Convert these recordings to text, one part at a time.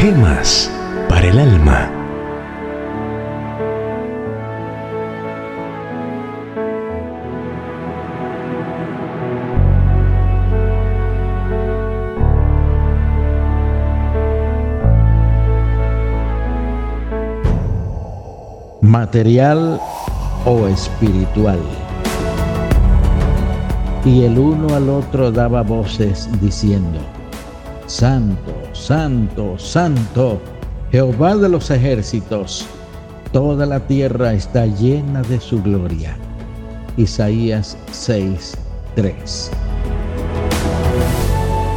Gemas para el alma. material o espiritual. Y el uno al otro daba voces diciendo, Santo, Santo, Santo, Jehová de los ejércitos, toda la tierra está llena de su gloria. Isaías 6, 3.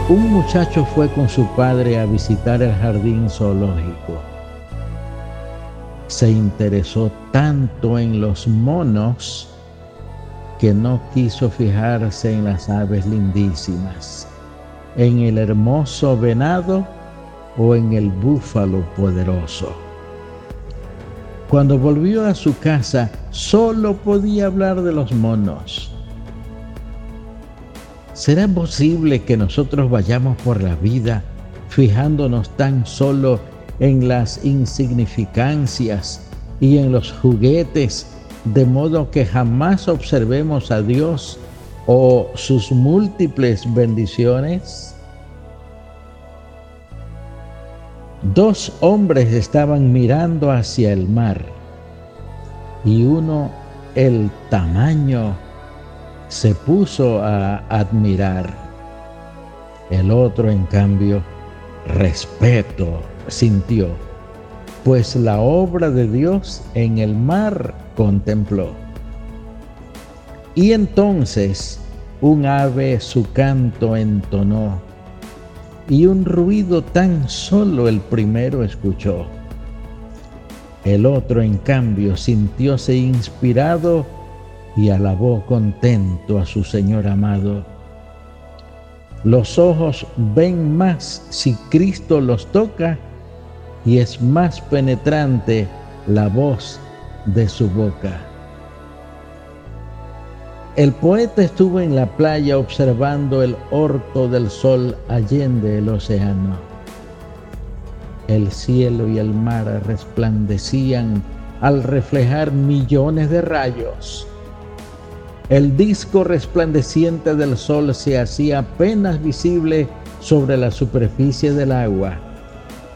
Un muchacho fue con su padre a visitar el jardín zoológico se interesó tanto en los monos que no quiso fijarse en las aves lindísimas, en el hermoso venado o en el búfalo poderoso. Cuando volvió a su casa, solo podía hablar de los monos. ¿Será posible que nosotros vayamos por la vida fijándonos tan solo en las insignificancias y en los juguetes, de modo que jamás observemos a Dios o sus múltiples bendiciones? Dos hombres estaban mirando hacia el mar y uno el tamaño se puso a admirar. El otro, en cambio, respeto sintió, pues la obra de Dios en el mar contempló. Y entonces un ave su canto entonó, y un ruido tan solo el primero escuchó. El otro, en cambio, sintióse inspirado y alabó contento a su Señor amado. Los ojos ven más si Cristo los toca y es más penetrante la voz de su boca. El poeta estuvo en la playa observando el orto del sol allende el océano. El cielo y el mar resplandecían al reflejar millones de rayos. El disco resplandeciente del sol se hacía apenas visible sobre la superficie del agua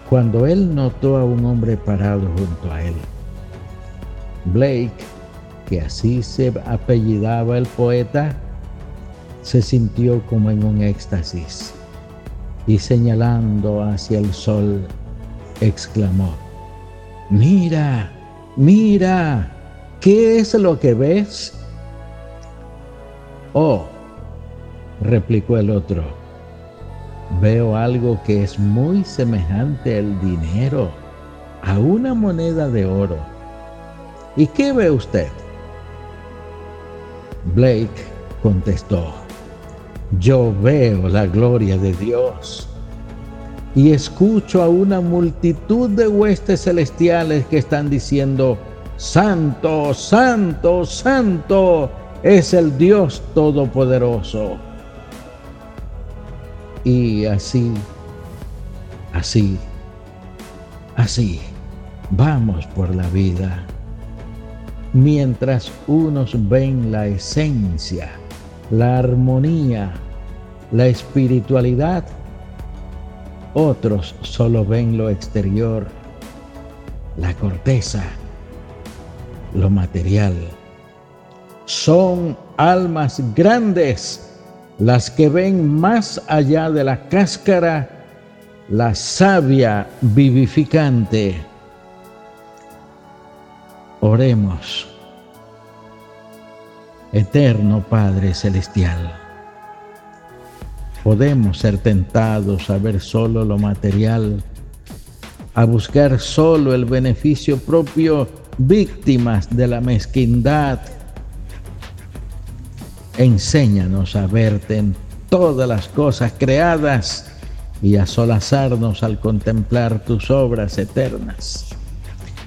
cuando él notó a un hombre parado junto a él. Blake, que así se apellidaba el poeta, se sintió como en un éxtasis y señalando hacia el sol, exclamó, mira, mira, ¿qué es lo que ves? Oh, replicó el otro, veo algo que es muy semejante al dinero, a una moneda de oro. ¿Y qué ve usted? Blake contestó, yo veo la gloria de Dios y escucho a una multitud de huestes celestiales que están diciendo, Santo, Santo, Santo es el Dios Todopoderoso. Y así, así, así, vamos por la vida. Mientras unos ven la esencia, la armonía, la espiritualidad, otros solo ven lo exterior, la corteza, lo material. Son almas grandes las que ven más allá de la cáscara, la savia vivificante. Oremos. Eterno Padre Celestial, podemos ser tentados a ver solo lo material, a buscar solo el beneficio propio, víctimas de la mezquindad, Enséñanos a verte en todas las cosas creadas y a solazarnos al contemplar tus obras eternas.